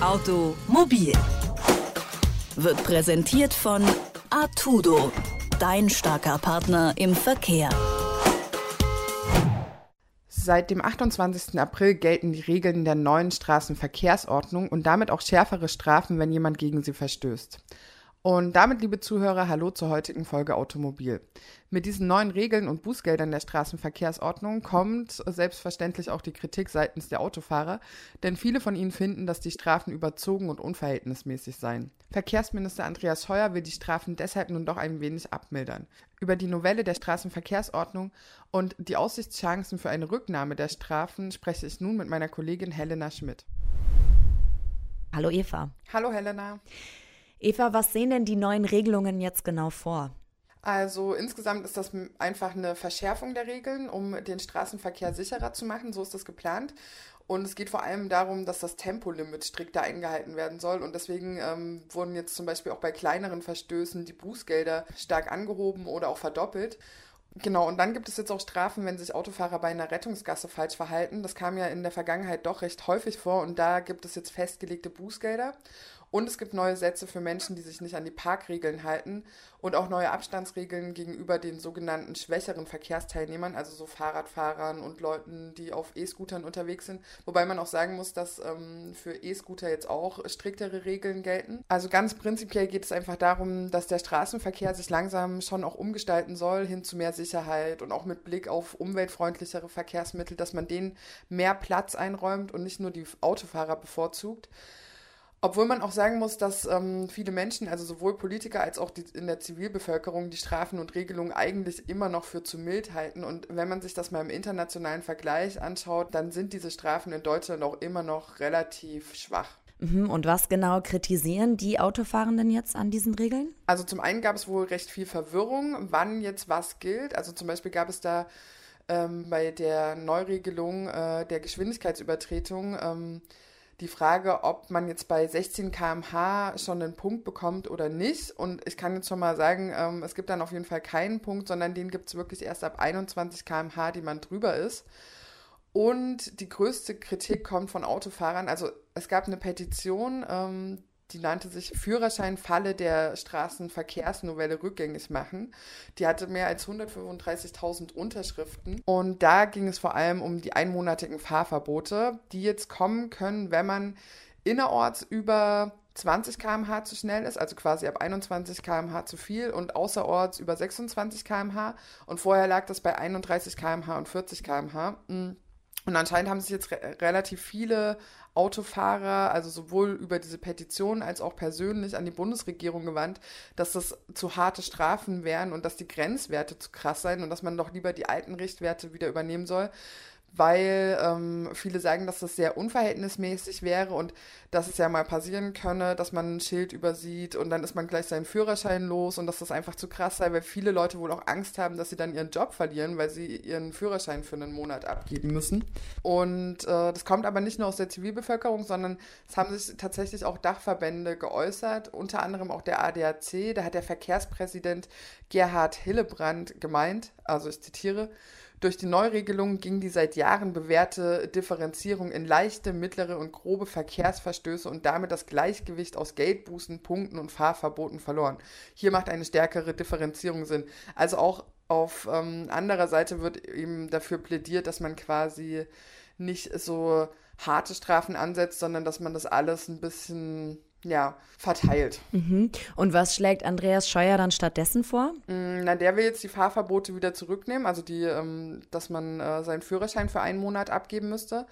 Automobil wird präsentiert von Artudo, dein starker Partner im Verkehr. Seit dem 28. April gelten die Regeln der neuen Straßenverkehrsordnung und damit auch schärfere Strafen, wenn jemand gegen sie verstößt. Und damit, liebe Zuhörer, hallo zur heutigen Folge Automobil. Mit diesen neuen Regeln und Bußgeldern der Straßenverkehrsordnung kommt selbstverständlich auch die Kritik seitens der Autofahrer, denn viele von ihnen finden, dass die Strafen überzogen und unverhältnismäßig seien. Verkehrsminister Andreas Heuer will die Strafen deshalb nun doch ein wenig abmildern. Über die Novelle der Straßenverkehrsordnung und die Aussichtschancen für eine Rücknahme der Strafen spreche ich nun mit meiner Kollegin Helena Schmidt. Hallo Eva. Hallo Helena. Eva, was sehen denn die neuen Regelungen jetzt genau vor? Also insgesamt ist das einfach eine Verschärfung der Regeln, um den Straßenverkehr sicherer zu machen. So ist das geplant. Und es geht vor allem darum, dass das Tempolimit strikter eingehalten werden soll. Und deswegen ähm, wurden jetzt zum Beispiel auch bei kleineren Verstößen die Bußgelder stark angehoben oder auch verdoppelt. Genau, und dann gibt es jetzt auch Strafen, wenn sich Autofahrer bei einer Rettungsgasse falsch verhalten. Das kam ja in der Vergangenheit doch recht häufig vor und da gibt es jetzt festgelegte Bußgelder. Und es gibt neue Sätze für Menschen, die sich nicht an die Parkregeln halten und auch neue Abstandsregeln gegenüber den sogenannten schwächeren Verkehrsteilnehmern, also so Fahrradfahrern und Leuten, die auf E-Scootern unterwegs sind. Wobei man auch sagen muss, dass ähm, für E-Scooter jetzt auch striktere Regeln gelten. Also ganz prinzipiell geht es einfach darum, dass der Straßenverkehr sich langsam schon auch umgestalten soll hin zu mehr Sicherheit und auch mit Blick auf umweltfreundlichere Verkehrsmittel, dass man denen mehr Platz einräumt und nicht nur die Autofahrer bevorzugt. Obwohl man auch sagen muss, dass ähm, viele Menschen, also sowohl Politiker als auch die, in der Zivilbevölkerung, die Strafen und Regelungen eigentlich immer noch für zu mild halten. Und wenn man sich das mal im internationalen Vergleich anschaut, dann sind diese Strafen in Deutschland auch immer noch relativ schwach. Mhm, und was genau kritisieren die Autofahrenden jetzt an diesen Regeln? Also zum einen gab es wohl recht viel Verwirrung, wann jetzt was gilt. Also zum Beispiel gab es da ähm, bei der Neuregelung äh, der Geschwindigkeitsübertretung ähm, die Frage, ob man jetzt bei 16 km/h schon einen Punkt bekommt oder nicht. Und ich kann jetzt schon mal sagen, ähm, es gibt dann auf jeden Fall keinen Punkt, sondern den gibt es wirklich erst ab 21 km/h, die man drüber ist. Und die größte Kritik kommt von Autofahrern. Also es gab eine Petition, ähm, die nannte sich Führerscheinfalle der Straßenverkehrsnovelle rückgängig machen. Die hatte mehr als 135.000 Unterschriften. Und da ging es vor allem um die einmonatigen Fahrverbote, die jetzt kommen können, wenn man innerorts über 20 km/h zu schnell ist, also quasi ab 21 km/h zu viel und außerorts über 26 km/h. Und vorher lag das bei 31 km/h und 40 km/h. Und anscheinend haben sich jetzt re relativ viele Autofahrer, also sowohl über diese Petition als auch persönlich an die Bundesregierung gewandt, dass das zu harte Strafen wären und dass die Grenzwerte zu krass seien und dass man doch lieber die alten Richtwerte wieder übernehmen soll weil ähm, viele sagen, dass das sehr unverhältnismäßig wäre und dass es ja mal passieren könne, dass man ein Schild übersieht und dann ist man gleich seinen Führerschein los und dass das einfach zu krass sei, weil viele Leute wohl auch Angst haben, dass sie dann ihren Job verlieren, weil sie ihren Führerschein für einen Monat abgeben müssen. Und äh, das kommt aber nicht nur aus der Zivilbevölkerung, sondern es haben sich tatsächlich auch Dachverbände geäußert, unter anderem auch der ADAC. Da hat der Verkehrspräsident Gerhard Hillebrand gemeint, also ich zitiere, durch die Neuregelung ging die seit Jahren bewährte Differenzierung in leichte, mittlere und grobe Verkehrsverstöße und damit das Gleichgewicht aus Geldbußen, Punkten und Fahrverboten verloren. Hier macht eine stärkere Differenzierung Sinn. Also auch auf ähm, anderer Seite wird eben dafür plädiert, dass man quasi nicht so harte Strafen ansetzt, sondern dass man das alles ein bisschen ja, verteilt. Mhm. Und was schlägt Andreas Scheuer dann stattdessen vor? Mm, na, der will jetzt die Fahrverbote wieder zurücknehmen, also die, ähm, dass man äh, seinen Führerschein für einen Monat abgeben müsste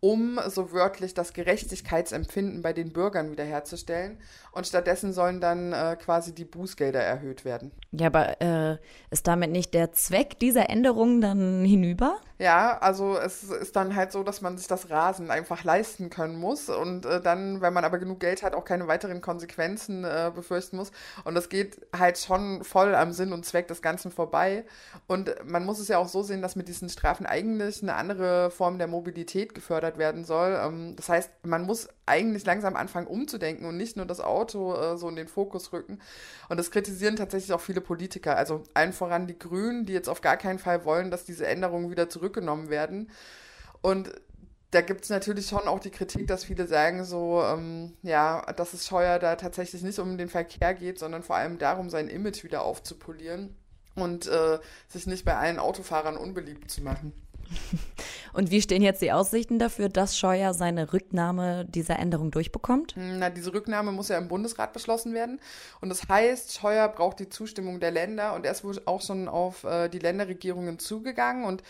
um so wörtlich das Gerechtigkeitsempfinden bei den Bürgern wiederherzustellen. Und stattdessen sollen dann äh, quasi die Bußgelder erhöht werden. Ja, aber äh, ist damit nicht der Zweck dieser Änderungen dann hinüber? Ja, also es ist dann halt so, dass man sich das Rasen einfach leisten können muss und äh, dann, wenn man aber genug Geld hat, auch keine weiteren Konsequenzen äh, befürchten muss. Und das geht halt schon voll am Sinn und Zweck des Ganzen vorbei. Und man muss es ja auch so sehen, dass mit diesen Strafen eigentlich eine andere Form der Mobilität gefördert werden soll. Ähm, das heißt, man muss eigentlich langsam anfangen umzudenken und nicht nur das Auto äh, so in den Fokus rücken. Und das kritisieren tatsächlich auch viele Politiker. Also allen voran die Grünen, die jetzt auf gar keinen Fall wollen, dass diese Änderungen wieder zurückgenommen werden. Und da gibt es natürlich schon auch die Kritik, dass viele sagen so, ähm, ja, dass es Scheuer da tatsächlich nicht um den Verkehr geht, sondern vor allem darum, sein Image wieder aufzupolieren und äh, sich nicht bei allen Autofahrern unbeliebt zu machen. Und wie stehen jetzt die Aussichten dafür, dass Scheuer seine Rücknahme dieser Änderung durchbekommt? Na, diese Rücknahme muss ja im Bundesrat beschlossen werden. Und das heißt, Scheuer braucht die Zustimmung der Länder und er ist wohl auch schon auf äh, die Länderregierungen zugegangen und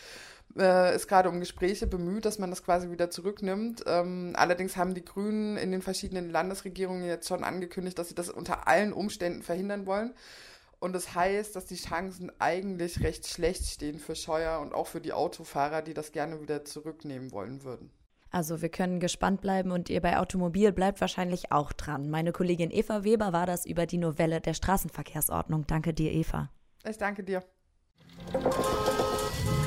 äh, ist gerade um Gespräche bemüht, dass man das quasi wieder zurücknimmt. Ähm, allerdings haben die Grünen in den verschiedenen Landesregierungen jetzt schon angekündigt, dass sie das unter allen Umständen verhindern wollen. Und das heißt, dass die Chancen eigentlich recht schlecht stehen für Scheuer und auch für die Autofahrer, die das gerne wieder zurücknehmen wollen würden. Also wir können gespannt bleiben und ihr bei Automobil bleibt wahrscheinlich auch dran. Meine Kollegin Eva Weber war das über die Novelle der Straßenverkehrsordnung. Danke dir, Eva. Ich danke dir.